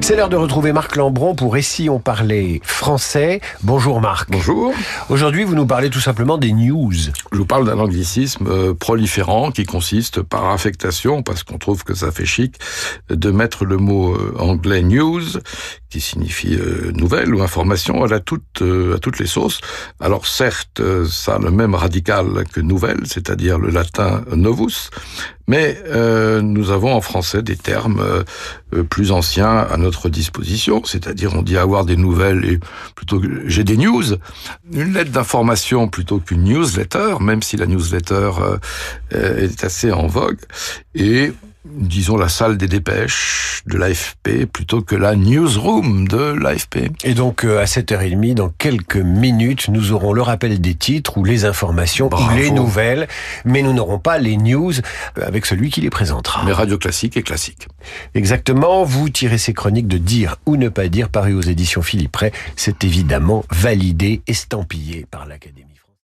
C'est l'heure de retrouver Marc Lambron pour Et si on parlait français Bonjour Marc. Bonjour. Aujourd'hui, vous nous parlez tout simplement des news. Je vous parle d'un anglicisme euh, proliférant qui consiste par affectation, parce qu'on trouve que ça fait chic, de mettre le mot euh, anglais news, signifie euh, nouvelle ou information, à, la toute, à toutes les sauces. Alors certes, ça a le même radical que nouvelle, c'est-à-dire le latin novus, mais euh, nous avons en français des termes euh, plus anciens à notre disposition, c'est-à-dire on dit avoir des nouvelles et plutôt que j'ai des news, une lettre d'information plutôt qu'une newsletter, même si la newsletter euh, est assez en vogue, et disons, la salle des dépêches de l'AFP plutôt que la newsroom de l'AFP. Et donc, euh, à 7h30, dans quelques minutes, nous aurons le rappel des titres ou les informations ou les nouvelles, mais nous n'aurons pas les news avec celui qui les présentera. Mais radio classique et classique. Exactement. Vous tirez ces chroniques de dire ou ne pas dire paru aux éditions Philippe Ray. C'est évidemment validé, estampillé par l'Académie.